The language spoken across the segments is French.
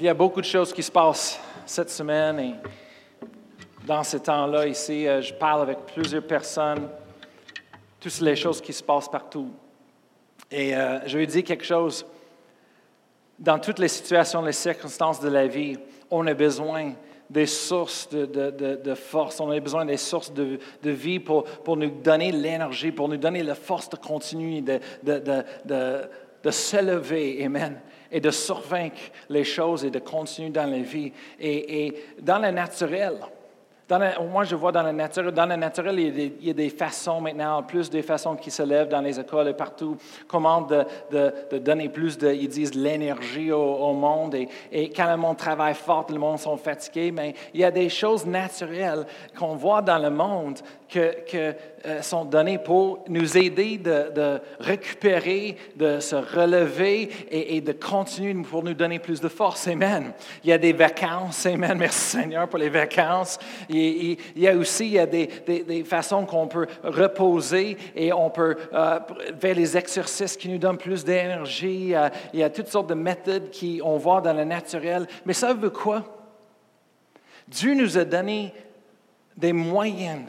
Il y a beaucoup de choses qui se passent cette semaine et dans ce temps-là ici, euh, je parle avec plusieurs personnes, toutes les choses qui se passent partout. Et euh, je lui dis quelque chose. Dans toutes les situations, les circonstances de la vie, on a besoin des sources de, force, on a besoin des sources de, vie pour, pour, nous donner l'énergie, pour nous donner la force de continuer, de, de, s'élever. Amen et de survaincre les choses et de continuer dans la vie. Et, dans le naturel, moi, je vois dans le naturel, dans le naturel, il y, a des, façons maintenant, plus des façons qui se lèvent dans les écoles et partout, comment de, donner plus de, ils disent, l'énergie au, monde. Et, et, quand le monde travaille fort, le monde sont fatigués, mais il y a des choses naturelles qu'on voit dans le monde que, euh, sont données pour nous aider de, récupérer, de se relever et, de continuer pour nous donner plus de force. Amen. Il y a des vacances. Amen. Merci Seigneur pour les vacances. Il, y a aussi il y a des, des, façons qu'on peut reposer et on peut euh, faire les exercices qui nous donnent plus d'énergie. Il y a toutes sortes de méthodes qu'on voit dans le naturel. Mais ça veut quoi? Dieu nous a donné des moyens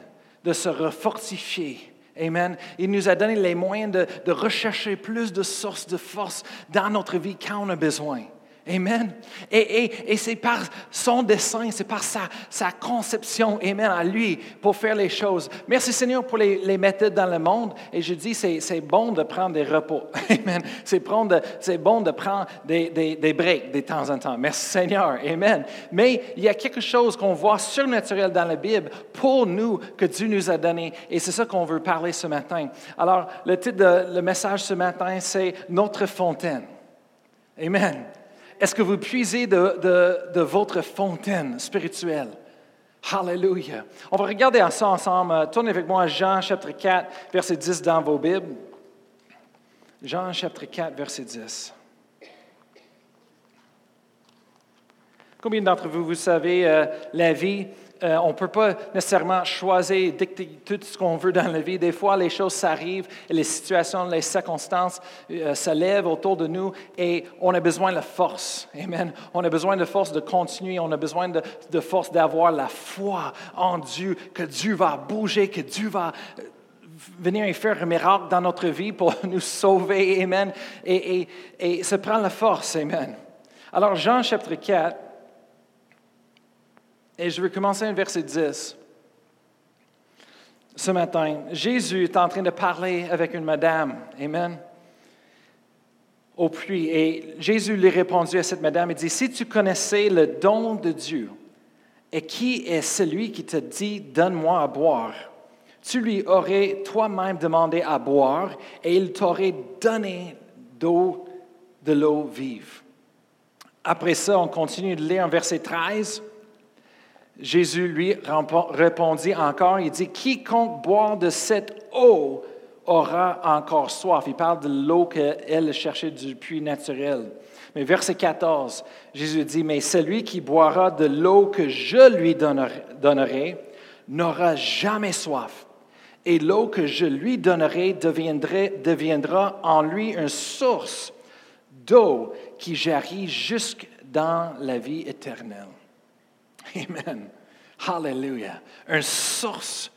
de se refortifier. Amen. Il nous a donné les moyens de, rechercher plus de sources de force dans notre vie quand on a besoin. Amen. Et, c'est par son dessein, c'est par sa, sa, conception, Amen, à lui, pour faire les choses. Merci Seigneur pour les, les méthodes dans le monde. Et je dis, c'est bon de prendre des repos. Amen. C'est bon, de prendre des, des, des, breaks de temps en temps. Merci Seigneur. Amen. Mais il y a quelque chose qu'on voit surnaturel dans la Bible pour nous que Dieu nous a donné. Et c'est ça qu'on veut parler ce matin. Alors, le titre le message ce matin, c'est Notre fontaine. Amen. Est-ce que vous puisez de, votre fontaine spirituelle? Hallelujah. On va regarder ça ensemble. Tournez avec moi Jean chapitre 4, verset 10 dans vos Bibles. Jean chapitre 4, verset 10. Combien d'entre vous, vous savez, euh, la vie euh, on ne peut pas nécessairement choisir, dicter tout ce qu'on veut dans la vie. Des fois, les choses s'arrivent, les situations, les circonstances euh, se lèvent autour de nous et on a besoin de force. Amen. On a besoin de force de continuer. On a besoin de, force d'avoir la foi en Dieu, que Dieu va bouger, que Dieu va euh, venir et faire un miracle dans notre vie pour nous sauver. Amen. Et, et, et se prendre la force. Amen. Alors, Jean chapitre 4. Et je vais commencer un verset 10. Ce matin, Jésus est en train de parler avec une madame. Amen. Au puits. Et Jésus lui répondu à cette madame et dit, si tu connaissais le don de Dieu, et qui est celui qui te dit, donne-moi à boire, tu lui aurais toi-même demandé à boire et il t'aurait donné d'eau, de l'eau vive. Après ça, on continue de lire en verset 13. Jésus lui répondit encore, il dit, quiconque boit de cette eau aura encore soif. Il parle de l'eau qu'elle cherchait du puits naturel. Mais verset 14, Jésus dit, mais celui qui boira de l'eau que je lui donnerai n'aura jamais soif. Et l'eau que je lui donnerai deviendra en lui une source d'eau qui jaillit jusque dans la vie éternelle. Amen. Hallelujah. Une source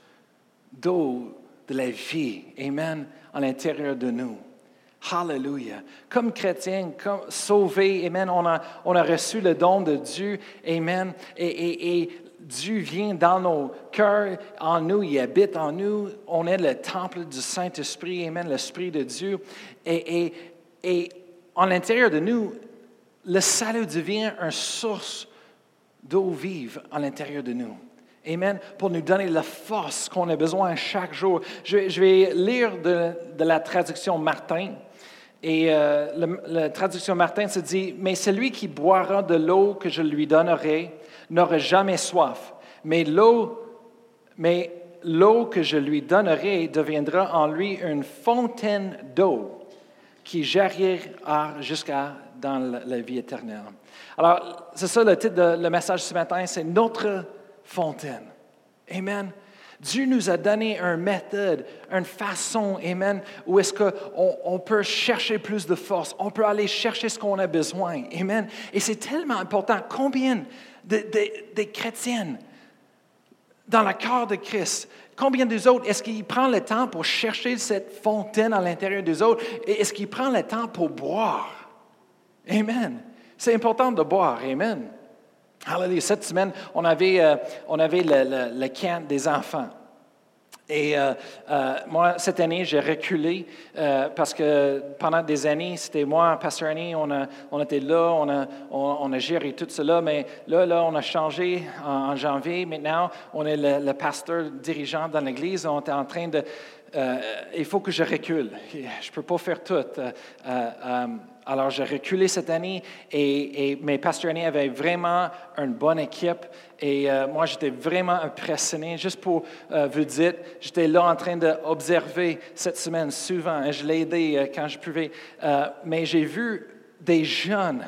d'eau de la vie. Amen. À l'intérieur de nous. Hallelujah. Comme chrétiens, comme sauvés, Amen, on a, on a reçu le don de Dieu. Amen. Et, et, Dieu vient dans nos cœurs, en nous, il habite en nous. On est le temple du Saint-Esprit. Amen. L'Esprit de Dieu. Et, et, et en l'intérieur de nous, le salut devient une source d'eau vive à l'intérieur de nous. Amen. Pour nous donner la force qu'on a besoin chaque jour. Je, vais lire de, la traduction Martin. Et euh, la traduction Martin se dit, mais celui qui boira de l'eau que je lui donnerai n'aura jamais soif. Mais l'eau, que je lui donnerai deviendra en lui une fontaine d'eau qui jaillira jusqu'à dans la vie éternelle. Alors, c'est ça le titre du message ce matin, c'est Notre fontaine. Amen. Dieu nous a donné une méthode, une façon, Amen, où est-ce qu'on on peut chercher plus de force, on peut aller chercher ce qu'on a besoin, Amen. Et c'est tellement important. Combien de, chrétiennes dans le corps de Christ, combien des autres, est-ce qu'ils prennent le temps pour chercher cette fontaine à l'intérieur des autres et est-ce qu'ils prennent le temps pour boire? Amen. C'est important de boire, Amen. Hallelujah. Cette semaine, on avait, euh, on avait le, le, camp des enfants. Et euh, euh, moi, cette année, j'ai reculé parce que pendant des années, c'était moi, Pasteur Annie, on, a, on était là, on a, on, a, géré tout cela, mais là, là, on a changé en, janvier. Maintenant, on est le, le pasteur dirigeant dans l'Église. On est en train de... il faut que je recule. Je ne peux pas faire tout. Alors, j'ai reculé cette année et, et mes pasteurs avaient vraiment une bonne équipe et euh, moi, j'étais vraiment impressionné. Juste pour euh, vous dire, j'étais là en train d'observer cette semaine souvent et je l'ai aidé euh, quand je pouvais. mais j'ai vu des jeunes,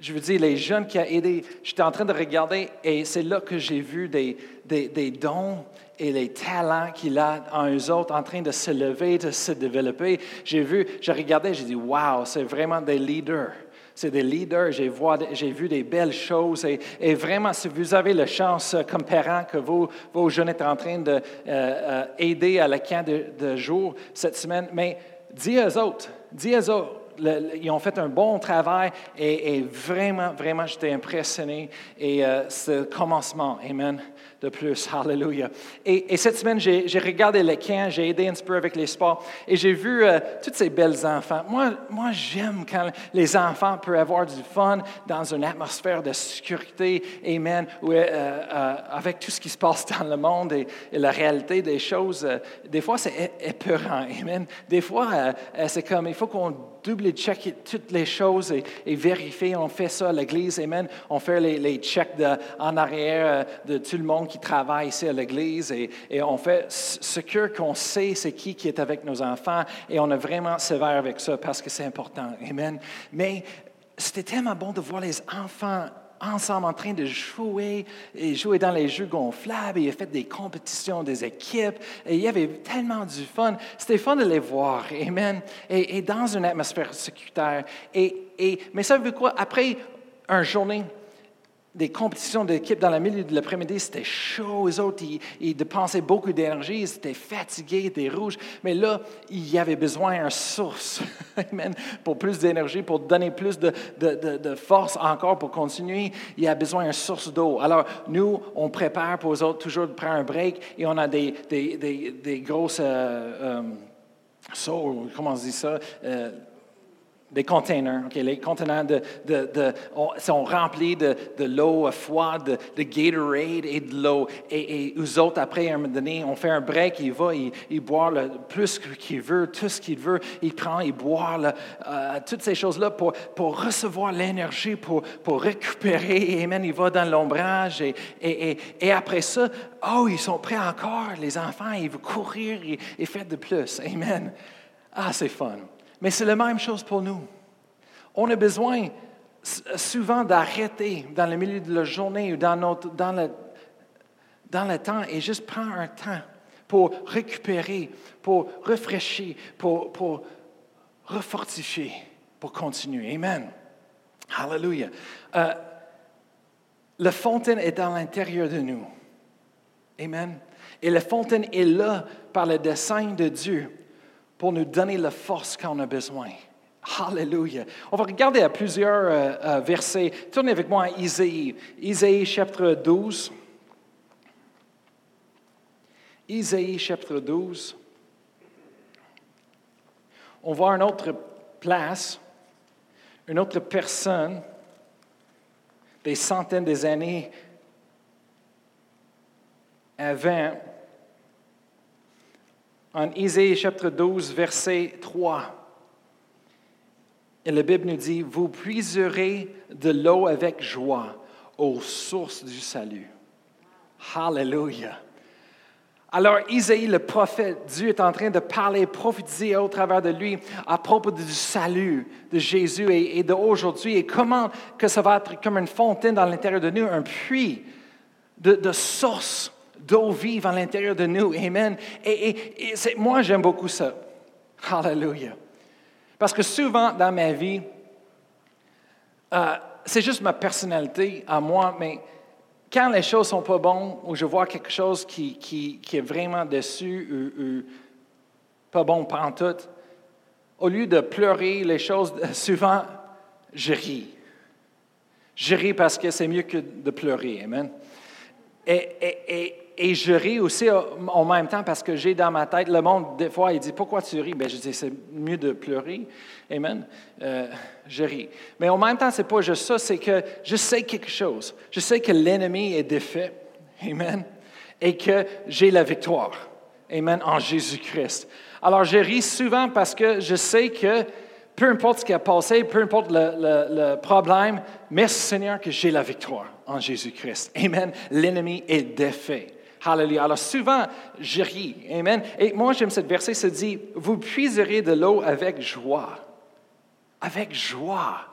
je veux dire, les jeunes qui ont aidé, j'étais en train de regarder et c'est là que j'ai vu des, des, des dons et les talents qu'il a en eux autres en train de se lever, de se développer. J'ai vu, je regardais, j'ai dit, wow, c'est vraiment des leaders. C'est des leaders, j'ai, vu des belles choses. Et, vraiment, si vous avez la chance, euh, comme parent, que vos, jeunes sont en train d'aider euh, euh, à la camp de, jour cette semaine, mais dis aux autres, dis aux autres, ils ont fait un bon travail et, vraiment, vraiment, j'étais impressionné. Et c'est le commencement. Amen de plus. Hallelujah. Et, cette semaine, j'ai regardé les camps, j'ai aidé un peu avec les sports et j'ai vu euh, tous ces belles enfants. Moi, moi j'aime quand les enfants peuvent avoir du fun dans une atmosphère de sécurité, amen, euh, euh, avec tout ce qui se passe dans le monde et, la réalité des choses. des fois, c'est épeurant, amen. Des fois, c'est comme, il faut qu'on double-checker toutes les choses et, vérifier. On fait ça à l'Église, amen. On fait les, les checks en arrière de tout le monde qui travaillent ici à l'Église et, on fait ce qu'on sait, c'est qui qui est avec nos enfants et on est vraiment sévère avec ça parce que c'est important. Amen. Mais c'était tellement bon de voir les enfants ensemble en train de jouer et jouer dans les jeux gonflables. Et il a fait des compétitions, des équipes. Et il y avait tellement du fun. C'était fun de les voir. Amen. Et, dans une atmosphère sécuritaire. Et, et, mais ça veut quoi? Après une journée des compétitions d'équipe dans le milieu de l'après-midi, c'était chaud. Les autres, ils, dépensaient beaucoup d'énergie, ils étaient fatigués, ils étaient rouges. Mais là, il y avait besoin d'une source pour plus d'énergie, pour donner plus de, force encore pour continuer. Il y a besoin d'une source d'eau. Alors, nous, on prépare pour les autres toujours de prendre un break et on a des, des, grosses. Euh, euh, comment on dit ça? Euh, des containers. Les conteneurs de, sont remplis de, l'eau froide, de, Gatorade et de l'eau. Et, et eux autres, après, à un moment donné, on fait un break, il va, il, il boit le plus qu'il veut, tout ce qu'il veut, il prend, il boit, euh, toutes ces choses-là pour, pour recevoir l'énergie, pour, pour récupérer. Amen. Il va dans l'ombrage. Et, et, après ça, oh, ils sont prêts encore, les enfants, ils veulent courir et faire de plus. Amen. Ah, c'est fun. Mais c'est la même chose pour nous. On a besoin souvent d'arrêter dans le milieu de la journée ou dans, notre, dans, le, dans le temps et juste prendre un temps pour récupérer, pour rafraîchir, pour, pour refortifier, pour continuer. Amen. Hallelujah. Euh, la fontaine est dans l'intérieur de nous. Amen. Et la fontaine est là par le dessein de Dieu pour nous donner la force qu'on a besoin. Alléluia. On va regarder à plusieurs euh, euh, versets. Tournez avec moi à Isaïe. Isaïe chapitre 12. Isaïe chapitre 12. On voit une autre place, une autre personne, des centaines d'années avant en Isaïe chapitre 12, verset 3. Et la Bible nous dit, vous puiserez de l'eau avec joie aux sources du salut. Hallelujah. Alors Isaïe, le prophète, Dieu est en train de parler, prophétiser au travers de lui à propos du salut de Jésus et, d'aujourd'hui et comment que ça va être comme une fontaine dans l'intérieur de nous, un puits de, de source d'eau vive à l'intérieur de nous. Amen. Et, moi, j'aime beaucoup ça. Hallelujah. Parce que souvent dans ma vie, euh, c'est juste ma personnalité à moi, mais quand les choses sont pas bonnes ou je vois quelque chose qui, est vraiment dessus ou, pas bon pendant tout, au lieu de pleurer les choses, souvent, je ris. Je ris parce que c'est mieux que de pleurer. Amen. Et, je ris aussi en même temps parce que j'ai dans ma tête, le monde, des fois, il dit Pourquoi tu ris? Ben, Je dis C'est mieux de pleurer. Amen. Euh, je ris. Mais en même temps, ce n'est pas juste ça, c'est que je sais quelque chose. Je sais que l'ennemi est défait. Amen. Et que j'ai la victoire. Amen. En Jésus-Christ. Alors, je ris souvent parce que je sais que peu importe ce qui a passé, peu importe le, problème, merci Seigneur que j'ai la victoire en Jésus-Christ. Amen. L'ennemi est défait. Hallelujah. Alors souvent, je ris. Amen. Et moi, j'aime cette verset, se dit, vous puiserez de l'eau avec joie. Avec joie.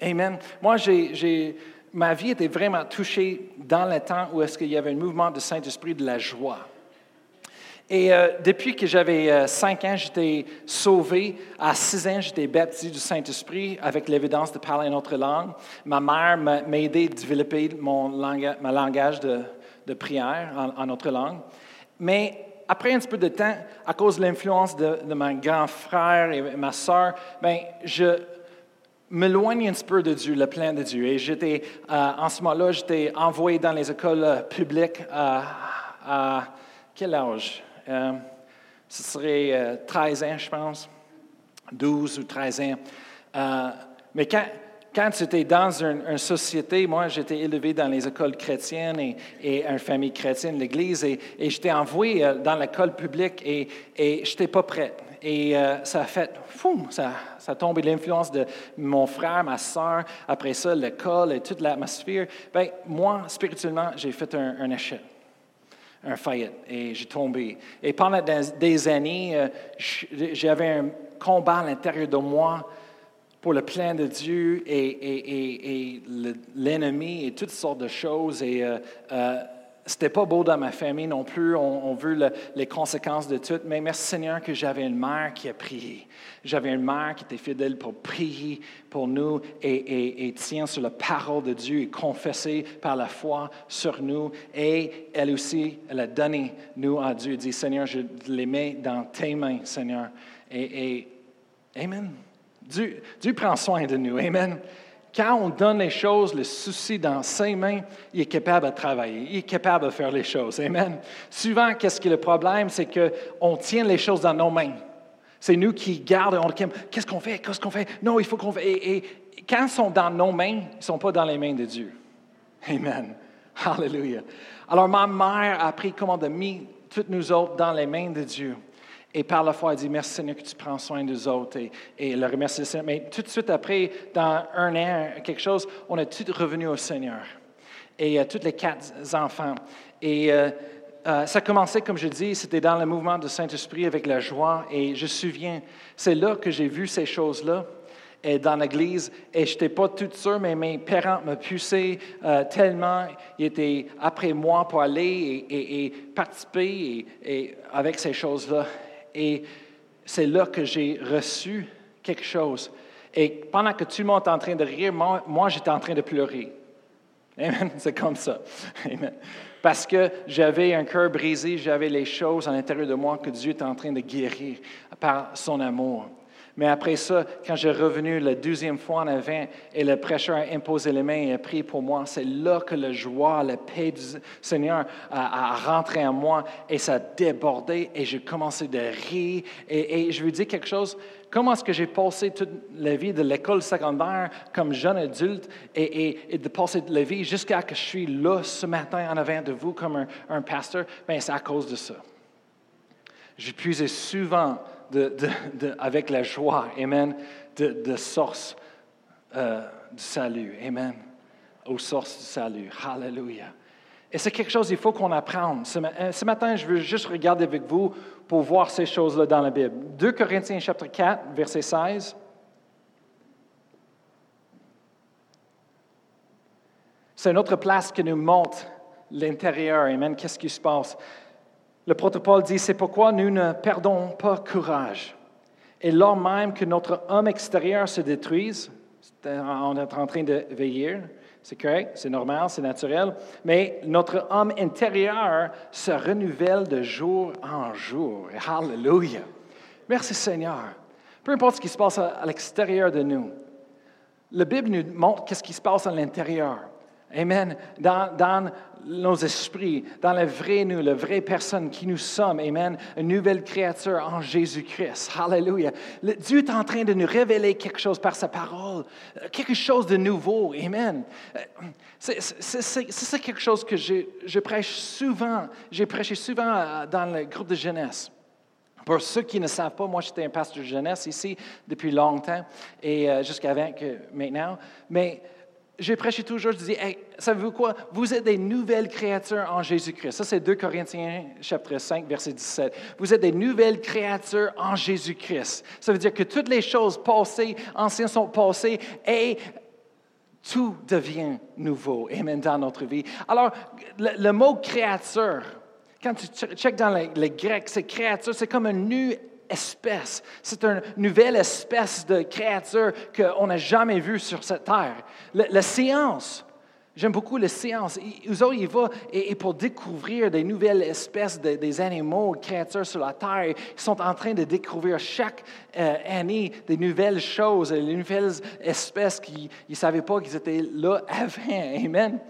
Amen. Moi, j'ai, ma vie était vraiment touchée dans le temps où est-ce qu'il y avait un mouvement de Saint-Esprit de la joie. Et euh, depuis que j'avais euh, cinq ans, j'étais sauvé. À six ans, j'étais baptisé du Saint-Esprit avec l'évidence de parler une autre langue. Ma mère m'a aidé à développer mon langage, langage de, prière en, en, autre langue. Mais après un petit peu de temps, à cause de l'influence de, de mon grand frère et ma soeur, ben, je m'éloigne un petit peu de Dieu, le plan de Dieu. Et j'étais, euh, en ce moment-là, j'étais envoyé dans les écoles publiques à quel âge? Euh, ce serait 13 euh, ans, je pense, 12 ou 13 ans. Euh, mais quand, quand tu étais dans une, société, moi j'étais élevé dans les écoles chrétiennes et, et une famille chrétienne, l'Église, et, j'étais envoyé dans l'école publique et, et je n'étais pas prêt. Et ça a fait, fou, ça, ça a tombé l'influence de mon frère, ma soeur, après ça, l'école et toute l'atmosphère. Ben, moi, spirituellement, j'ai fait un, un échec un faillite et j'ai tombé. Et pendant des années, euh, j'avais un combat à l'intérieur de moi pour le plan de Dieu et, l'ennemi et toutes sortes de choses. Et euh, euh, c'était pas beau dans ma famille non plus. On, veut les conséquences de tout. Mais merci Seigneur que j'avais une mère qui a prié. J'avais une mère qui était fidèle pour prier pour nous et, tient sur la parole de Dieu et confesser par la foi sur nous. Et elle aussi, elle a donné nous à Dieu. Elle dit Seigneur, je les mets dans tes mains, Seigneur. Et, et Amen. Dieu, prend soin de nous. Amen. Quand on donne les choses, le souci dans ses mains, il est capable de travailler, il est capable de faire les choses. Amen. Souvent, qu'est-ce qui est le problème? C'est qu'on tient les choses dans nos mains. C'est nous qui gardons, on qu'est-ce qu'on fait? Qu'est-ce qu'on fait? Non, il faut qu'on fait. Et, quand ils sont dans nos mains, ils ne sont pas dans les mains de Dieu. Amen. Hallelujah. Alors, ma mère a appris comment de mettre toutes nous autres dans les mains de Dieu. Et par la foi, elle dit Merci Seigneur que tu prends soin des autres et, et le remercie Seigneur. Mais tout de suite après, dans un an, quelque chose, on est tout revenu au Seigneur. Et euh, tous les quatre enfants. Et euh, euh, ça commençait, comme je dis, c'était dans le mouvement du Saint-Esprit avec la joie. Et je me souviens, c'est là que j'ai vu ces choses-là et dans l'église et je n'étais pas toute sûre, mais mes parents me poussaient tellement. Ils étaient après moi pour aller et, participer et, avec ces choses-là. Et c'est là que j'ai reçu quelque chose. Et pendant que tout le monde était en train de rire, moi, j'étais en train de pleurer. Amen. C'est comme ça. Amen. Parce que j'avais un cœur brisé, j'avais les choses à l'intérieur de moi que Dieu était en train de guérir par son amour. Mais après ça, quand j'ai revenu la deuxième fois en avant et le prêcheur a imposé les mains et a prié pour moi, c'est là que la joie, la paix du Seigneur a, rentré en moi et ça a débordé et j'ai commencé de rire. Et, je veux dire quelque chose, comment est-ce que j'ai passé toute la vie de l'école secondaire comme jeune adulte et, de passer la vie jusqu'à ce que je suis là ce matin en avant de vous comme un, un pasteur? Bien, c'est à cause de ça. J'ai puisé souvent avec la joie, Amen, de, source euh, du salut. Amen. Aux sources du salut. Hallelujah. Et c'est quelque chose qu'il faut qu'on apprenne. Euh, ce, matin, je veux juste regarder avec vous pour voir ces choses-là dans la Bible. 2 Corinthiens chapitre 4, verset 16. C'est une autre place qui nous montre l'intérieur. Amen. Qu'est-ce qui se passe? Le protocole dit, c'est pourquoi nous ne perdons pas courage. Et lors même que notre homme extérieur se détruise, on est en train de veiller, c'est correct, c'est normal, c'est naturel, mais notre homme intérieur se renouvelle de jour en jour. Hallelujah. Merci Seigneur. Peu importe ce qui se passe à l'extérieur de nous, la Bible nous montre qu'est-ce qui se passe à l'intérieur. Amen. Dans, nos esprits, dans la vraie nous, la vraie personne qui nous sommes. Amen. Une nouvelle créature en Jésus-Christ. Hallelujah. Dieu est en train de nous révéler quelque chose par sa parole, quelque chose de nouveau. Amen. C'est quelque chose que je prêche souvent. J'ai prêché souvent euh, dans le groupe de jeunesse. Pour ceux qui ne savent pas, moi, j'étais un pasteur de jeunesse ici depuis longtemps et euh, jusqu'à maintenant. Mais j'ai prêché toujours, je disais, hey, savez-vous quoi? Vous êtes des nouvelles créatures en Jésus-Christ. Ça, c'est 2 Corinthiens, chapitre 5, verset 17. Vous êtes des nouvelles créatures en Jésus-Christ. Ça veut dire que toutes les choses passées, anciennes sont passées et tout devient nouveau. Amen, dans notre vie. Alors, le, mot créature, quand tu checkes dans le, grec, c'est créature, c'est comme un nu espèce. C'est une nouvelle espèce de créature qu'on n'a jamais vue sur cette terre. La, science, j'aime beaucoup la science. Ils, ils vont et, pour découvrir des nouvelles espèces de, des animaux, créatures sur la terre. Ils sont en train de découvrir chaque euh, année des nouvelles choses, des nouvelles espèces qu'ils ne savaient pas qu'ils étaient là avant. Amen.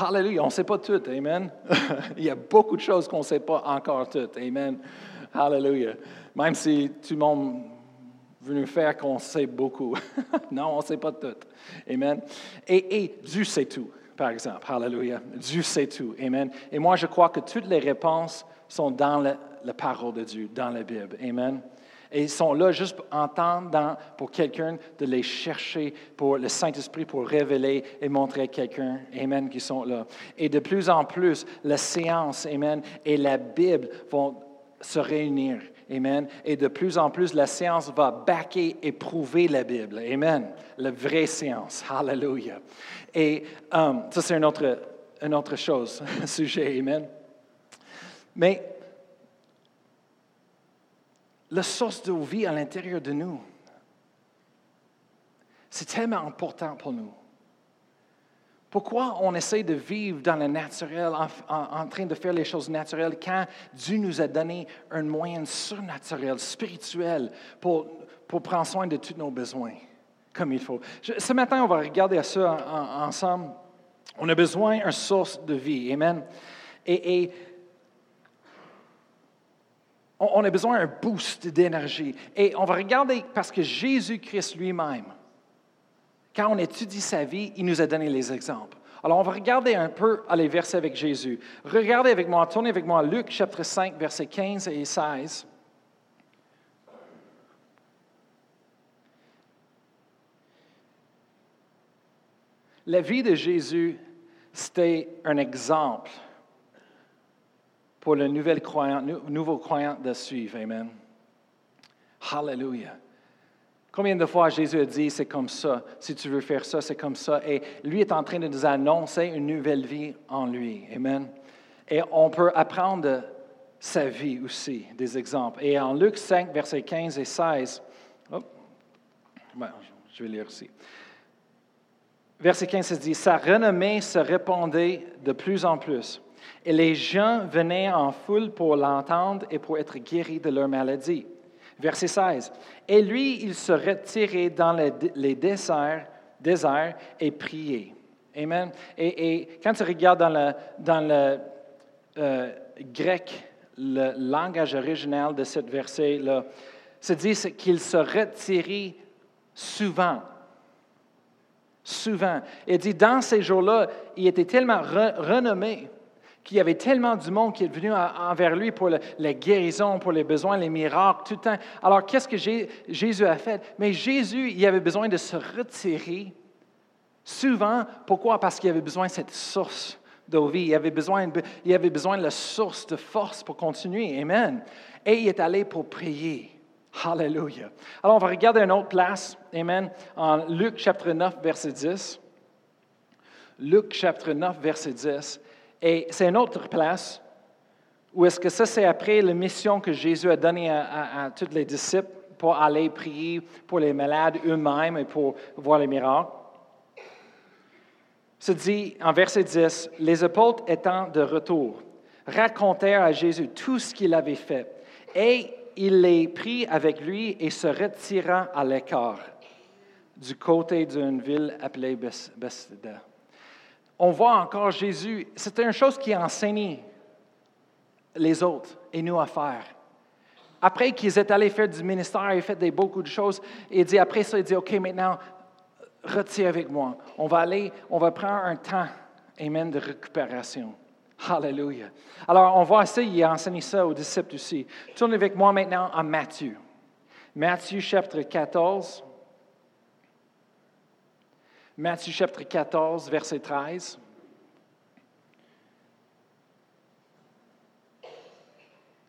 Hallelujah, on ne sait pas tout, Amen. Il y a beaucoup de choses qu'on ne sait pas encore toutes, Amen. Hallelujah. Même si tout le monde veut nous faire qu'on sait beaucoup. non, on ne sait pas tout. Amen. Et, Dieu sait tout, par exemple. Hallelujah. Dieu sait tout. Amen. Et moi, je crois que toutes les réponses sont dans la, parole de Dieu, dans la Bible. Amen. Et ils sont là juste en temps pour quelqu'un de les chercher, pour le Saint-Esprit, pour révéler et montrer à quelqu'un, Amen, qui sont là. Et de plus en plus, la séance, Amen, et la Bible vont se réunir. Amen. Et de plus en plus, la science va backer et prouver la Bible. Amen. La vraie science. Hallelujah. Et um, ça, c'est une autre, une autre chose, un sujet. Amen. Mais la source de vie à l'intérieur de nous, c'est tellement important pour nous. Pourquoi on essaie de vivre dans le naturel, en, train de faire les choses naturelles, quand Dieu nous a donné un moyen surnaturel, spirituel, pour, pour prendre soin de tous nos besoins, comme il faut? ce matin, on va regarder ça ensemble. On a besoin d'une source de vie. Amen. Et, et on a besoin d'un boost d'énergie. Et on va regarder parce que Jésus-Christ lui-même, quand on étudie sa vie, il nous a donné les exemples. Alors, on va regarder un peu les versets avec Jésus. Regardez avec moi, tournez avec moi Luc chapitre 5, versets 15 et 16. La vie de Jésus, c'était un exemple pour le nouvel croyant, nouveau croyant de suivre. Amen. Hallelujah. Combien de fois Jésus a dit, c'est comme ça, si tu veux faire ça, c'est comme ça. Et lui est en train de nous annoncer une nouvelle vie en lui. Amen. Et on peut apprendre sa vie aussi, des exemples. Et en Luc 5, versets 15 et 16, je vais lire aussi. Verset 15 se dit, sa renommée se répandait de plus en plus. Et les gens venaient en foule pour l'entendre et pour être guéris de leur maladie. Verset 16. Et lui, il se retirait dans les, déserts, déserts, et priait. Amen. Et, quand tu regardes dans le, dans le euh, grec, le langage original de ce verset-là, se dit qu'il se retirait souvent. Souvent. Il dit, dans ces jours-là, il était tellement renommé qu'il y avait tellement du monde qui est venu envers lui pour la guérison, pour les besoins, les miracles, tout le temps. Alors, qu'est-ce que Jésus a fait? Mais Jésus, il avait besoin de se retirer souvent. Pourquoi? Parce qu'il avait besoin de cette source d'eau vie. Il avait, besoin, il avait besoin de la source de force pour continuer. Amen. Et il est allé pour prier. Hallelujah. Alors, on va regarder une autre place. Amen. En Luc chapitre 9, verset 10. Luc chapitre 9, verset 10. Et c'est une autre place où est-ce que ça, c'est après la mission que Jésus a donnée à, tous les disciples pour aller prier pour les malades eux-mêmes et pour voir les miracles. Se dit en verset 10, les apôtres étant de retour, racontèrent à Jésus tout ce qu'il avait fait. Et il les prit avec lui et se retira à l'écart du côté d'une ville appelée Bethesda. On voit encore Jésus, c'était une chose qui enseignait les autres et nous à faire. Après qu'ils étaient allés faire du ministère, ils ont fait beaucoup de choses, il dit après ça, il dit, OK, maintenant, retiens avec moi. On va aller, on va prendre un temps, amen, de récupération. Hallelujah. Alors, on voit ça, il a enseigné ça aux disciples aussi. Tournez avec moi maintenant à Matthieu. Matthieu chapitre 14. Matthieu chapitre 14, verset 13.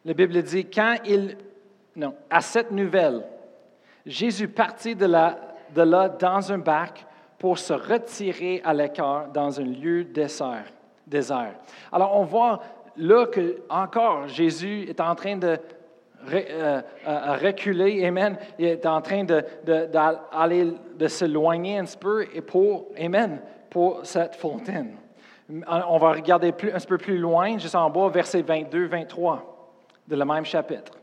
La Bible dit, quand il... Non, à cette nouvelle, Jésus partit de là, dans un bac pour se retirer à l'écart dans un lieu désert. désert. Alors on voit là que encore Jésus est en train de euh, reculer, Amen. Il est en train de, de, de s'éloigner un petit peu et pour, Amen, pour cette fontaine. On va regarder un peu plus loin, juste en bas, verset 22, 23 de le même chapitre.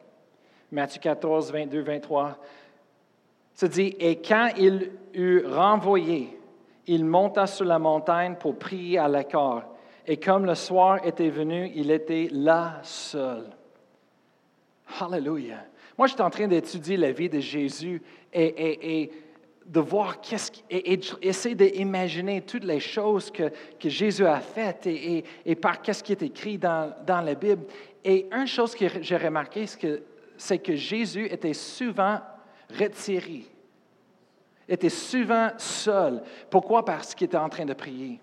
Matthieu 14, 22, 23. Se dit, et quand il eut renvoyé, il monta sur la montagne pour prier à l'accord. Et comme le soir était venu, il était là seul. Hallelujah. Moi, j'étais en train d'étudier la vie de Jésus et, de voir qu'est-ce et, essayer d'imaginer toutes les choses que, Jésus a faites et, par qu'est-ce qui est écrit dans, dans la Bible. Et une chose que j'ai remarqué, c'est que, Jésus était souvent retiré, était souvent seul. Pourquoi? Parce qu'il était en train de prier.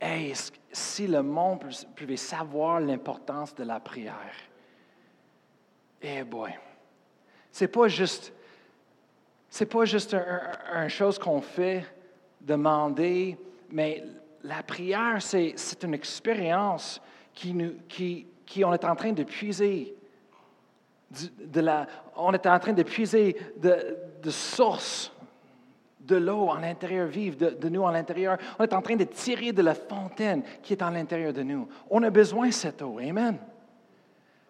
Et si le monde pouvait savoir l'importance de la prière, eh boy, c'est pas juste, c'est pas juste une chose qu'on fait, demander, mais la prière, c'est une expérience qui, nous, qui, qui on est en train de puiser de la, on est en train de puiser de, de source de l'eau en l'intérieur vive de, de, nous en l'intérieur. On est en train de tirer de la fontaine qui est en l'intérieur de nous. On a besoin de cette eau. Amen.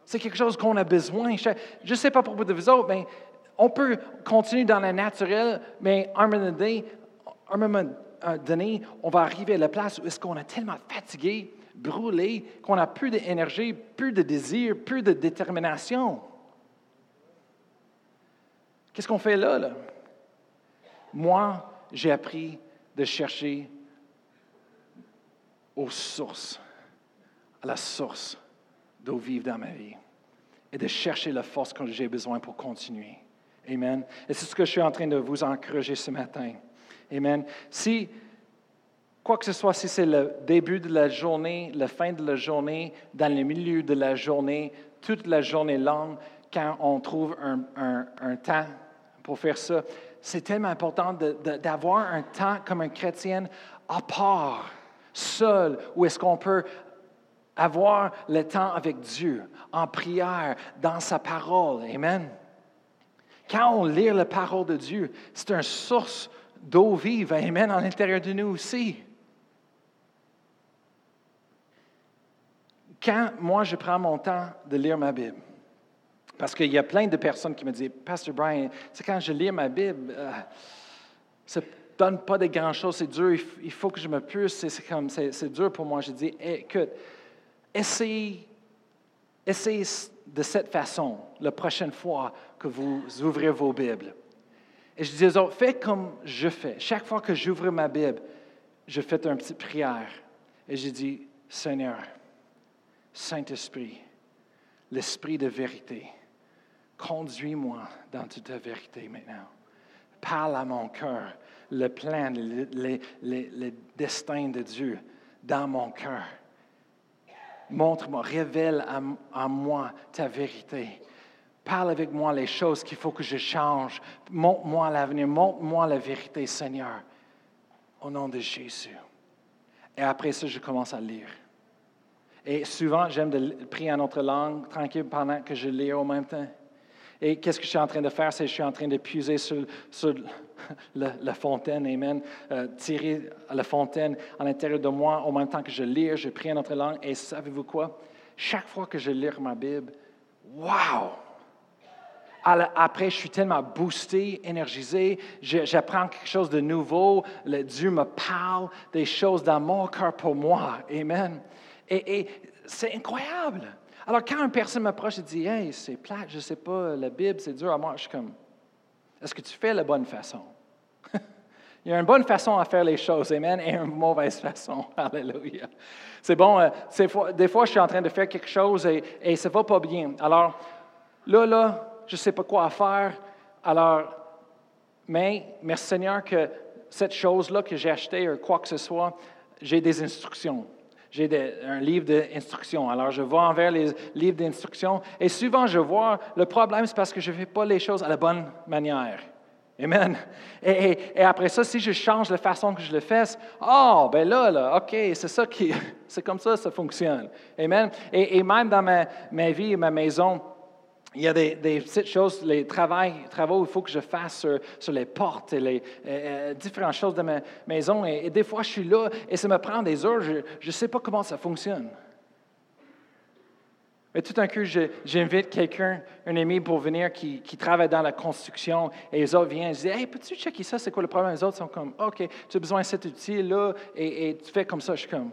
C'est quelque chose qu'on a besoin. Je ne sais pas pour vous autres, mais on peut continuer dans le naturel, mais à un moment donné, on va arriver à la place où est-ce qu'on est tellement fatigué brûlé, qu'on a plus d'énergie, plus de désir, plus de détermination. Qu'est-ce qu'on fait là? Moi, j'ai appris de chercher aux sources, à la source d'eau vive dans ma vie et de chercher la force que j'ai besoin pour continuer. Amen. Et c'est ce que je suis en train de vous encourager ce matin. Amen. Si quoi que ce soit, si c'est le début de la journée, la fin de la journée, dans le milieu de la journée, toute la journée longue, quand on trouve un, temps pour faire ça, c'est tellement important d'avoir un temps comme un chrétien à part, seul, où est-ce qu'on peut avoir le temps avec Dieu, en prière, dans sa parole. Amen. Quand on lit la parole de Dieu, c'est une source d'eau vive, Amen, à l'intérieur de nous aussi. quand moi je prends mon temps de lire ma Bible, parce qu'il y a plein de personnes qui me disent, Pasteur Brian, c'est quand je lis ma Bible, euh, ça ne donne pas de grand-chose, c'est dur, il faut que je me comme, c'est, dur pour moi. Je dis, écoute, essayez, de cette façon la prochaine fois que vous ouvrez vos Bibles. Et je dis aux autres, faites comme je fais. Chaque fois que j'ouvre ma Bible, je fais une petite prière. Et je dis, Seigneur, Saint-Esprit, l'Esprit de vérité, conduis-moi dans toute vérité maintenant. Parle à mon cœur le plan, le, destin de Dieu dans mon cœur. Montre-moi, révèle à, moi ta vérité. Parle avec moi les choses qu'il faut que je change. Montre-moi l'avenir, montre-moi la vérité, Seigneur, au nom de Jésus. Et après ça, je commence à lire. Et souvent, j'aime prier en autre langue, tranquille, pendant que je lis au même temps. Et qu'est-ce que je suis en train de faire? C'est que je suis en train de puiser sur, la, fontaine, Amen. Euh, tirer la fontaine à l'intérieur de moi au même temps que je lis, je prie en autre langue. Et savez-vous quoi? Chaque fois que je lis ma Bible, wow! Après, je suis tellement boosté, énergisé, j'apprends quelque chose de nouveau. Dieu me parle des choses dans mon cœur pour moi. Amen. Et, c'est incroyable. Alors, quand une personne m'approche et dit Hey, c'est plate, je ne sais pas, la Bible, c'est dur à moi, je suis comme Est-ce que tu fais la bonne façon? Il y a une bonne façon à faire les choses, Amen, et une mauvaise façon. Alléluia. C'est bon, euh, des fois, je suis en train de faire quelque chose et, ça ne va pas bien. Alors, là, là, je ne sais pas quoi faire. Alors, mais merci Seigneur que cette chose-là que j'ai achetée ou quoi que ce soit, j'ai des instructions. J'ai un livre d'instructions. Alors, je vais envers les livres d'instructions et souvent, je vois le problème, c'est parce que je ne fais pas les choses à la bonne manière. Amen. Et, après ça, si je change la façon que je le fais, oh, ben là, là, OK, c'est ça qui, c'est comme ça, ça fonctionne. Amen. Et, même dans ma, ma vie, ma maison, il y a des, petites choses, les travaux, travaux il faut que je fasse sur, les portes et les euh, euh, différentes choses de ma maison. Et, des fois, je suis là et ça me prend des heures. Je ne sais pas comment ça fonctionne. Mais tout d'un coup, j'invite quelqu'un, un ami, pour venir qui, travaille dans la construction. Et les autres viennent et disent Hey, peux-tu checker ça? C'est quoi le problème? Les autres sont comme OK, tu as besoin de cet outil-là et tu fais comme ça. Je suis comme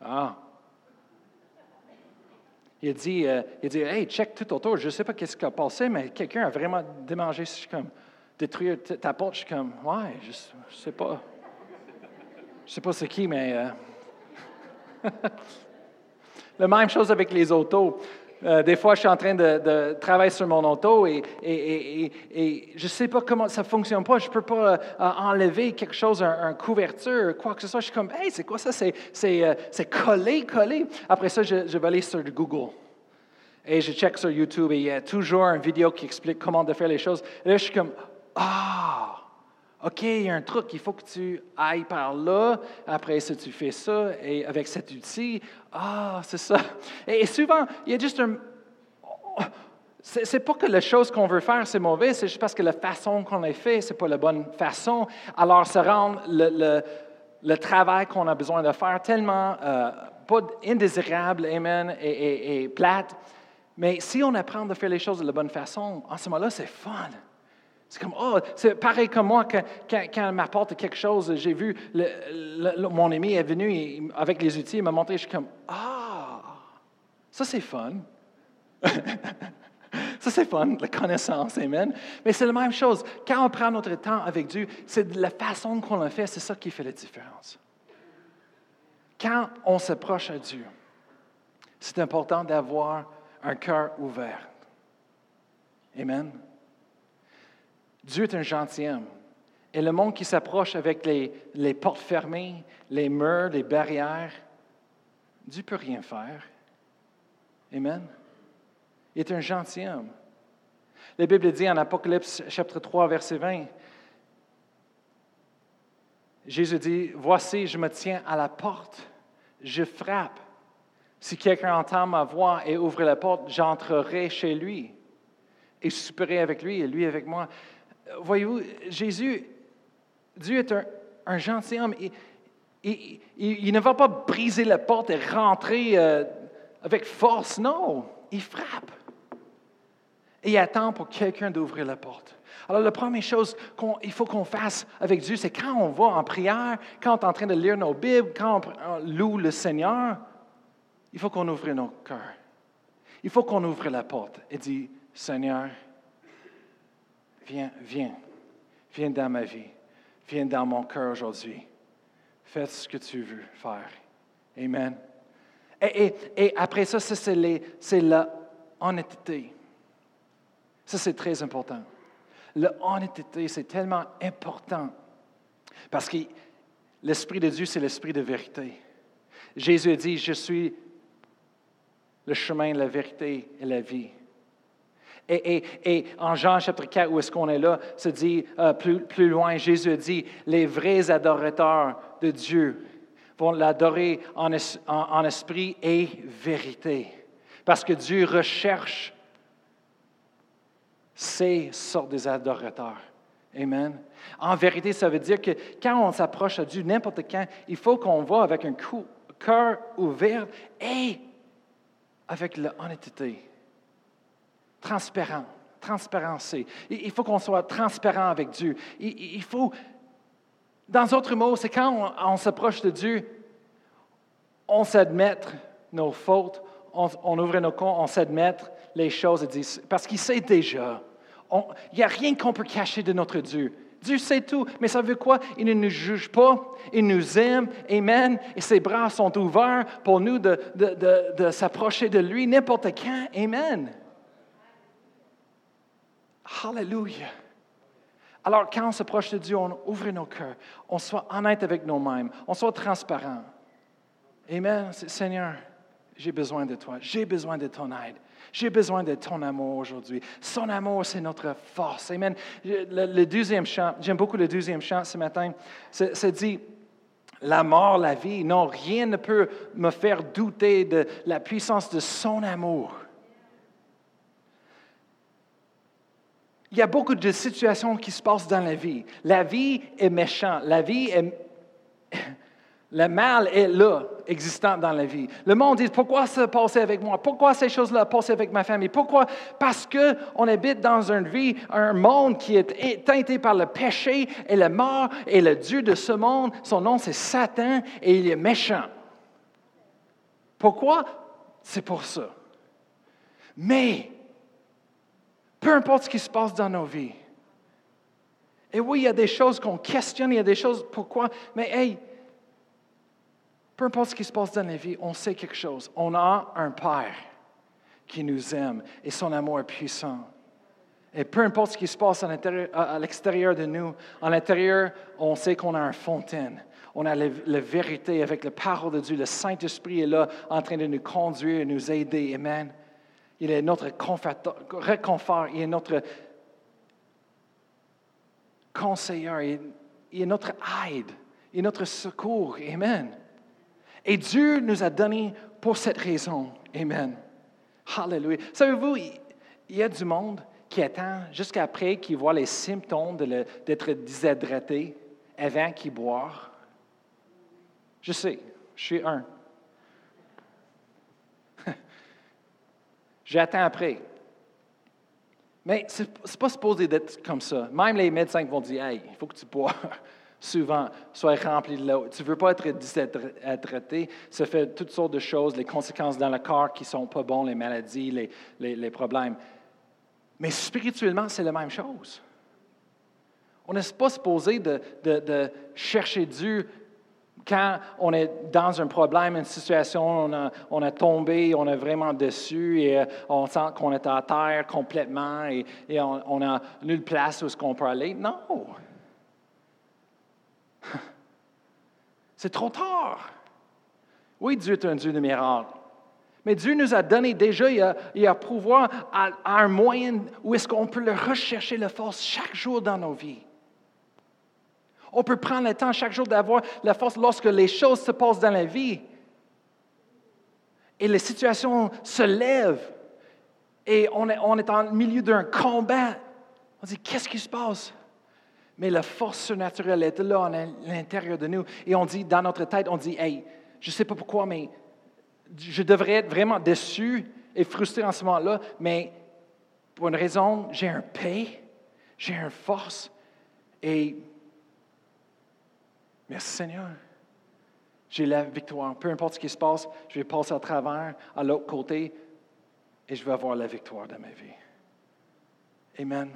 Ah, il a dit, euh, il dit Hey, check tout autour. Je ne sais pas qu'est-ce qui a passé, mais quelqu'un a vraiment démangé. Je suis comme, détruire ta porte. Je suis comme, ouais, je ne sais pas. Je sais pas c'est qui, mais. Euh... La même chose avec les autos. Euh, des fois, je suis en train de, travailler sur mon auto et, je ne sais pas comment ça ne fonctionne pas. Je ne peux pas euh, enlever quelque chose, un, couverture, quoi que ce soit. Je suis comme, hey, c'est quoi ça? C'est, euh, collé, collé. Après ça, je, vais aller sur Google. Et je check sur YouTube et il y a toujours une vidéo qui explique comment de faire les choses. Et là, je suis comme, ah! OK, il y a un truc, il faut que tu ailles par là. Après ça, tu fais ça. Et avec cet outil, ah, c'est ça. Et souvent, il y a juste un. C'est pas que la chose qu'on veut faire, c'est mauvais, c'est juste parce que la façon qu'on est fait, c'est pas la bonne façon. Alors, ça rend le, le, travail qu'on a besoin de faire tellement euh, pas indésirable, amen, et, et plate. Mais si on apprend de faire les choses de la bonne façon, en ce moment-là, c'est fun. C'est comme, oh, c'est pareil comme moi, quand, quand, elle m'apporte quelque chose, j'ai vu, mon ami est venu avec les outils, il m'a montré, je suis comme, ah, ça c'est fun. ça c'est fun, la connaissance, amen. Mais c'est la même chose. Quand on prend notre temps avec Dieu, c'est la façon qu'on le fait, c'est ça qui fait la différence. Quand on s'approche à Dieu, c'est important d'avoir un cœur ouvert. Amen. Dieu est un gentilhomme. Et le monde qui s'approche avec les, les, portes fermées, les murs, les barrières, Dieu ne peut rien faire. Amen. Il est un gentilhomme. La Bible dit en Apocalypse chapitre 3, verset 20, Jésus dit, Voici, je me tiens à la porte, je frappe. Si quelqu'un entend ma voix et ouvre la porte, j'entrerai chez lui et souperai avec lui et lui avec moi voyez-vous, Jésus, Dieu est un, gentilhomme. Il, il, ne va pas briser la porte et rentrer euh, avec force, non. Il frappe. Et il attend pour quelqu'un d'ouvrir la porte. Alors, la première chose qu'il faut qu'on fasse avec Dieu, c'est quand on va en prière, quand on est en train de lire nos Bibles, quand on loue le Seigneur, il faut qu'on ouvre nos cœurs. Il faut qu'on ouvre la porte et dit, Seigneur, viens, viens, viens dans ma vie, viens dans mon cœur aujourd'hui. Fais ce que tu veux faire. Amen. Et, après ça, c'est la honnêteté. Ça, c'est très important. La honnêteté, c'est tellement important parce que l'Esprit de Dieu, c'est l'Esprit de vérité. Jésus a dit, je suis le chemin, la vérité et la vie. Et, en Jean chapitre 4, où est-ce qu'on est là, se dit euh, plus, plus loin, Jésus dit, les vrais adorateurs de Dieu vont l'adorer en, esprit et vérité. Parce que Dieu recherche ces sortes d'adorateurs. Amen. En vérité, ça veut dire que quand on s'approche à Dieu, n'importe quand, il faut qu'on voit avec un cœur ouvert et avec l'honnêteté. Transparent, transparencé. Il faut qu'on soit transparent avec Dieu. Il faut, dans d'autres mots, c'est quand on, s'approche de Dieu, on s'admet nos fautes, on, ouvre nos comptes, on s'admet les choses et dit, parce qu'il sait déjà. Il n'y a rien qu'on peut cacher de notre Dieu. Dieu sait tout, mais ça veut quoi? Il ne nous juge pas, il nous aime, Amen, et ses bras sont ouverts pour nous de, de s'approcher de lui n'importe quand, Amen. Hallelujah. Alors, quand on s'approche de Dieu, on ouvre nos cœurs, on soit honnête avec nous-mêmes, on soit transparent. Amen. Seigneur, j'ai besoin de toi, j'ai besoin de ton aide. J'ai besoin de ton amour aujourd'hui. Son amour, c'est notre force. Amen. Le, deuxième chant, j'aime beaucoup le deuxième chant ce matin. C'est dit, la mort, la vie, non, rien ne peut me faire douter de la puissance de son amour. Il y a beaucoup de situations qui se passent dans la vie. La vie est méchante. La vie est le mal est là, existant dans la vie. Le monde dit pourquoi ça passé avec moi? Pourquoi ces choses-là passent avec ma famille? Pourquoi? Parce qu'on habite dans une vie, un monde qui est teinté par le péché et la mort, et le Dieu de ce monde, son nom c'est Satan, et il est méchant. Pourquoi? C'est pour ça. Mais, peu importe ce qui se passe dans nos vies, et oui, il y a des choses qu'on questionne, il y a des choses, pourquoi? Mais hey, peu importe ce qui se passe dans la vie, on sait quelque chose. On a un Père qui nous aime et son amour est puissant. Et peu importe ce qui se passe à l'extérieur de nous, à l'intérieur, on sait qu'on a une fontaine. On a la, vérité avec la parole de Dieu. Le Saint-Esprit est là en train de nous conduire et nous aider. Amen. Il est notre réconfort, il est notre conseiller, il est notre aide, il est notre secours. Amen. Et Dieu nous a donné pour cette raison. Amen. Hallelujah. Savez-vous, il y a du monde qui attend jusqu'après qu'il voit les symptômes d'être déshydraté avant qu'il boire. Je sais, je suis un. J'attends après. Mais ce n'est pas supposé d'être comme ça. Même les médecins vont dire Hey, il faut que tu bois souvent, sois rempli de l'eau. Tu ne veux pas être traité. Ça fait toutes sortes de choses, les conséquences dans le corps qui ne sont pas bonnes, les maladies, les, les, problèmes. Mais spirituellement, c'est la même chose. On n'est pas supposé de, de, de, chercher Dieu quand on est dans un problème, une situation, on a, tombé, on est vraiment dessus et euh, on sent qu'on est à terre complètement et, on n'a nulle place où est-ce qu'on peut aller. Non. C'est trop tard. Oui, Dieu est un Dieu de miracles. Mais Dieu nous a donné déjà, il a, il a pouvoir un moyen où est-ce qu'on peut le rechercher, la force, chaque jour dans nos vies. On peut prendre le temps chaque jour d'avoir la force lorsque les choses se passent dans la vie. Et les situations se lèvent. Et on est, on est en milieu d'un combat. On dit, qu'est-ce qui se passe? mais la force surnaturelle est là à l'intérieur de nous. Et on dit, dans notre tête, on dit, hey, je ne sais pas pourquoi, mais je devrais être vraiment déçu et frustré en ce moment-là, mais pour une raison, j'ai un paix, j'ai une force, et merci Seigneur. J'ai la victoire. Peu importe ce qui se passe, je vais passer à travers, à l'autre côté, et je vais avoir la victoire dans ma vie. Amen.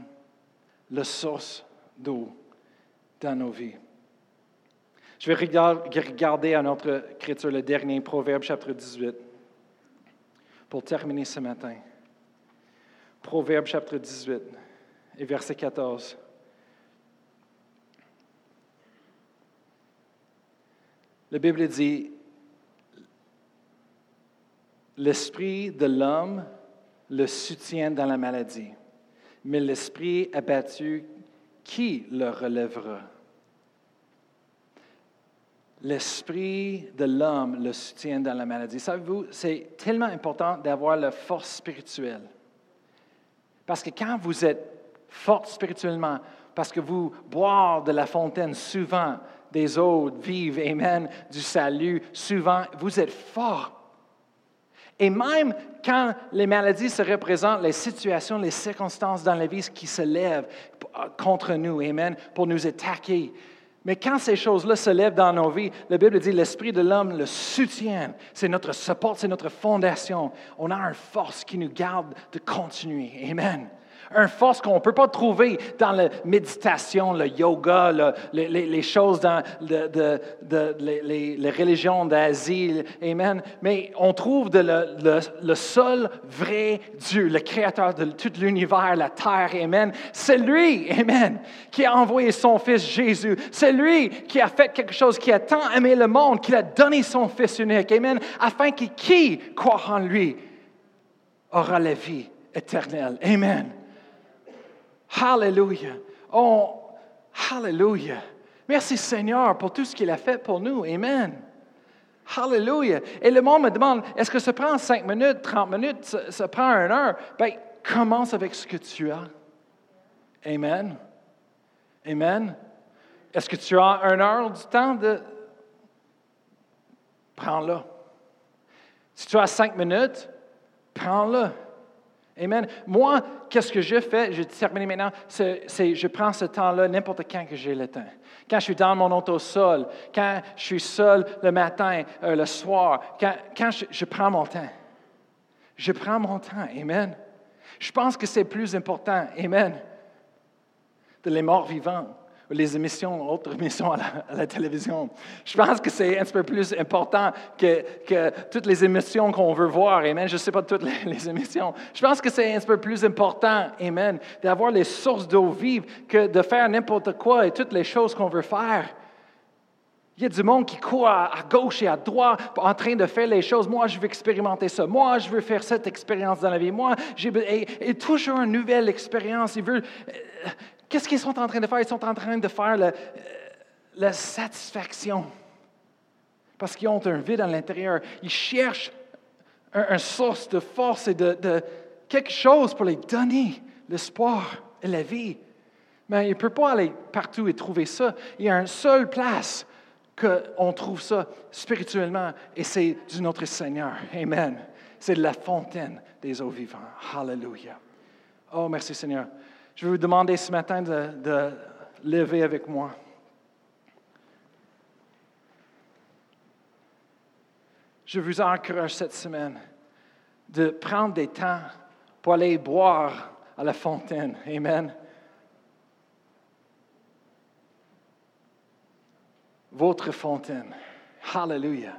Le source d'eau dans nos vies. Je vais regarder à notre écriture le dernier Proverbe chapitre 18 pour terminer ce matin. Proverbe chapitre 18 et verset 14. La Bible dit, l'esprit de l'homme le soutient dans la maladie, mais l'esprit abattu qui le relèvera? l'esprit de l'homme le soutient dans la maladie. Savez-vous, c'est tellement important d'avoir la force spirituelle. Parce que quand vous êtes forte spirituellement, parce que vous boire de la fontaine souvent des eaux vives, Amen, du salut, souvent, vous êtes fort. Et même quand les maladies se représentent, les situations, les circonstances dans la vie qui se lèvent contre nous, Amen, pour nous attaquer, mais quand ces choses-là se lèvent dans nos vies, la Bible dit l'Esprit de l'homme le soutient. C'est notre support, c'est notre fondation. On a une force qui nous garde de continuer. Amen. Une force qu'on ne peut pas trouver dans la méditation, le yoga, les, choses dans les, religions d'Asie. Amen. Mais on trouve de le, seul vrai Dieu, le créateur de tout l'univers, la terre. Amen. C'est lui, Amen, qui a envoyé son Fils Jésus. C'est lui qui a fait quelque chose, qui a tant aimé le monde, qu'il a donné son Fils unique. Amen. Afin que qui croit en lui aura la vie éternelle. Amen. Hallelujah. Oh, Hallelujah. Merci Seigneur pour tout ce qu'il a fait pour nous. Amen. Hallelujah. Et le monde me demande, est-ce que ça prend 5 minutes, 30 minutes, ça, prend une heure? Bien, commence avec ce que tu as. Amen. Amen. Est-ce que tu as une heure du temps de... Prends-le. Si tu as cinq minutes, prends-le. Amen. Moi, qu'est-ce que je fais? Je termine maintenant. C'est, je prends ce temps-là n'importe quand que j'ai le temps. Quand je suis dans mon auto-sol, quand je suis seul le matin, euh, le soir, quand, je, je, prends mon temps. Je prends mon temps. Amen. Je pense que c'est plus important. Amen. De les morts vivants les émissions, autres émissions à la, télévision. Je pense que c'est un peu plus important que, toutes les émissions qu'on veut voir. Amen. Je ne sais pas toutes les, émissions. Je pense que c'est un peu plus important, Amen, d'avoir les sources d'eau vive que de faire n'importe quoi et toutes les choses qu'on veut faire. Il y a du monde qui court à, gauche et à droite en train de faire les choses. Moi, je veux expérimenter ça. Moi, je veux faire cette expérience dans la vie. Moi, j'ai et, et, toujours une nouvelle expérience. Il veut, euh, Qu'est-ce qu'ils sont en train de faire? Ils sont en train de faire la satisfaction. Parce qu'ils ont un vide à l'intérieur. Ils cherchent un, source de force et de, quelque chose pour les donner l'espoir et la vie. Mais ils ne peuvent pas aller partout et trouver ça. Il y a une seule place qu'on trouve ça spirituellement, et c'est du notre Seigneur. Amen. C'est la fontaine des eaux vivantes. Hallelujah. Oh, merci Seigneur. Je vais vous demander ce matin de, lever avec moi. Je vous encourage cette semaine de prendre des temps pour aller boire à la fontaine. Amen. Votre fontaine. Hallelujah.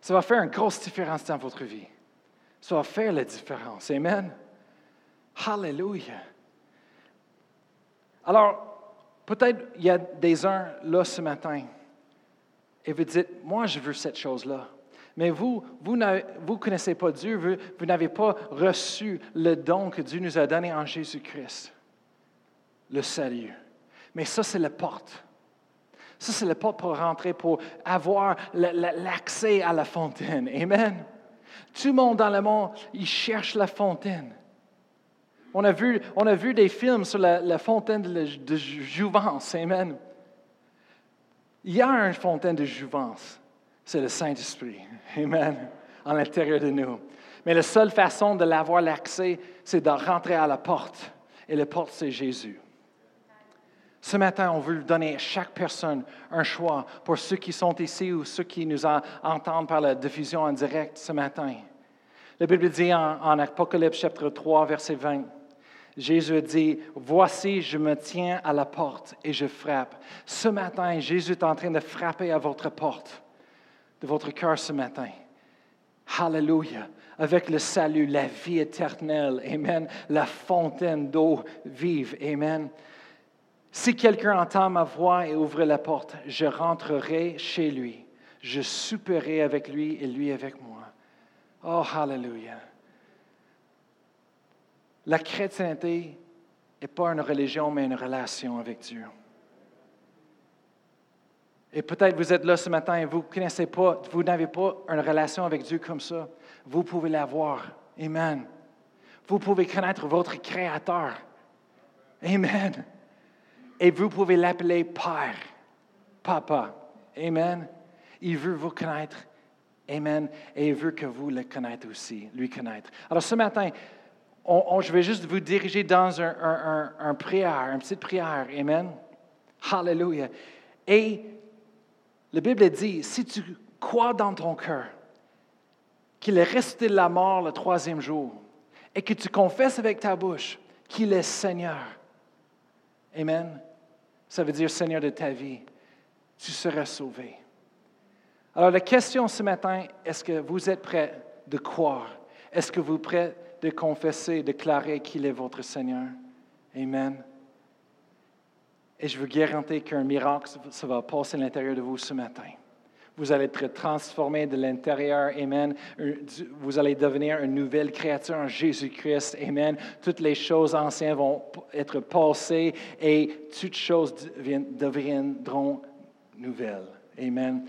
Ça va faire une grosse différence dans votre vie. Ça va faire la différence. Amen. Hallelujah. Alors, peut-être il y a des uns là ce matin et vous dites, moi je veux cette chose-là. Mais vous, vous ne connaissez pas Dieu, vous, vous n'avez pas reçu le don que Dieu nous a donné en Jésus-Christ, le salut. Mais ça, c'est la porte. Ça, c'est la porte pour rentrer, pour avoir l'accès à la fontaine. Amen. Tout le monde dans le monde, il cherche la fontaine. On a vu, on a vu des films sur la, fontaine de, jouvence. Amen. Il y a une fontaine de jouvence. C'est le Saint-Esprit. Amen. En l'intérieur de nous. Mais la seule façon de l'avoir l'accès, c'est de rentrer à la porte. Et la porte, c'est Jésus. Ce matin, on veut donner à chaque personne un choix pour ceux qui sont ici ou ceux qui nous entendent par la diffusion en direct ce matin. La Bible dit en, en Apocalypse chapitre 3, verset 20, Jésus dit, voici, je me tiens à la porte et je frappe. Ce matin, Jésus est en train de frapper à votre porte, de votre cœur ce matin. Hallelujah. Avec le salut, la vie éternelle. Amen. La fontaine d'eau vive. Amen. Si quelqu'un entend ma voix et ouvre la porte, je rentrerai chez lui. Je souperai avec lui et lui avec moi. Oh, hallelujah. La chrétienté n'est pas une religion, mais une relation avec Dieu. Et peut-être vous êtes là ce matin et vous connaissez pas, vous n'avez pas une relation avec Dieu comme ça. Vous pouvez l'avoir. Amen. Vous pouvez connaître votre Créateur. Amen. Et vous pouvez l'appeler Père, Papa. Amen. Il veut vous connaître. Amen. Et il veut que vous le connaissiez aussi, lui connaître. Alors ce matin, je vais juste vous diriger dans un, un, un, prière, une petite prière. Amen. Hallelujah. Et la Bible dit, si tu crois dans ton cœur qu'il est resté de la mort le troisième jour et que tu confesses avec ta bouche qu'il est Seigneur, Amen, ça veut dire Seigneur de ta vie, tu seras sauvé. Alors la question ce matin, est-ce que vous êtes prêts de croire? Est-ce que vous êtes prêts de confesser, déclarer qu'il est votre Seigneur? Amen. Et je vous garantis qu'un miracle, ça va passer à l'intérieur de vous ce matin. Vous allez être transformé de l'intérieur. Amen. Vous allez devenir une nouvelle créature en Jésus-Christ. Amen. Toutes les choses anciennes vont être passées et toutes choses deviendront nouvelles. Amen.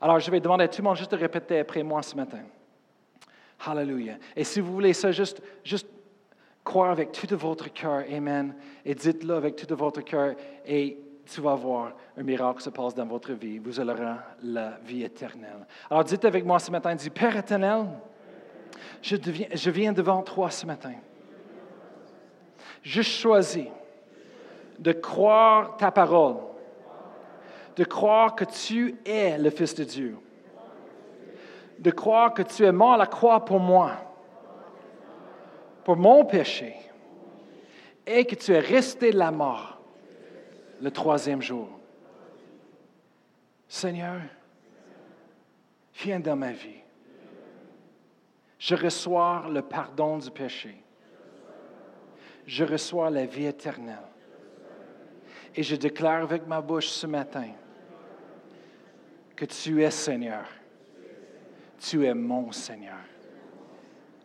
Alors, je vais demander à tout le monde juste de répéter après moi ce matin. Hallelujah. Et si vous voulez ça, juste, juste croire avec tout votre cœur. Amen. Et dites-le avec tout votre cœur. Et tu vas voir, un miracle se passe dans votre vie. Vous aurez la vie éternelle. Alors dites avec moi ce matin, dis, Père éternel, je, je viens devant toi ce matin. Je choisis de croire ta parole, de croire que tu es le Fils de Dieu, de croire que tu es mort à la croix pour moi, pour mon péché, et que tu es resté de la mort le troisième jour. Seigneur, viens dans ma vie. Je reçois le pardon du péché. Je reçois la vie éternelle. Et je déclare avec ma bouche ce matin que tu es Seigneur. Tu es mon Seigneur.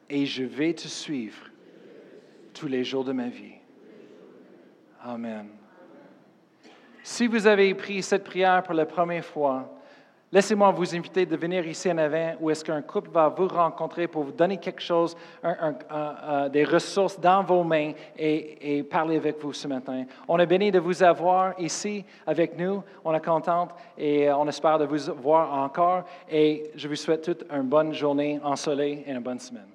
Et je vais te suivre tous les jours de ma vie. Amen. Si vous avez pris cette prière pour la première fois, laissez-moi vous inviter de venir ici en avant où est-ce qu'un couple va vous rencontrer pour vous donner quelque chose, des ressources dans vos mains et, parler avec vous ce matin. On est béni de vous avoir ici avec nous. On est content et on espère de vous voir encore. Et je vous souhaite toute une bonne journée ensoleillée et une bonne semaine.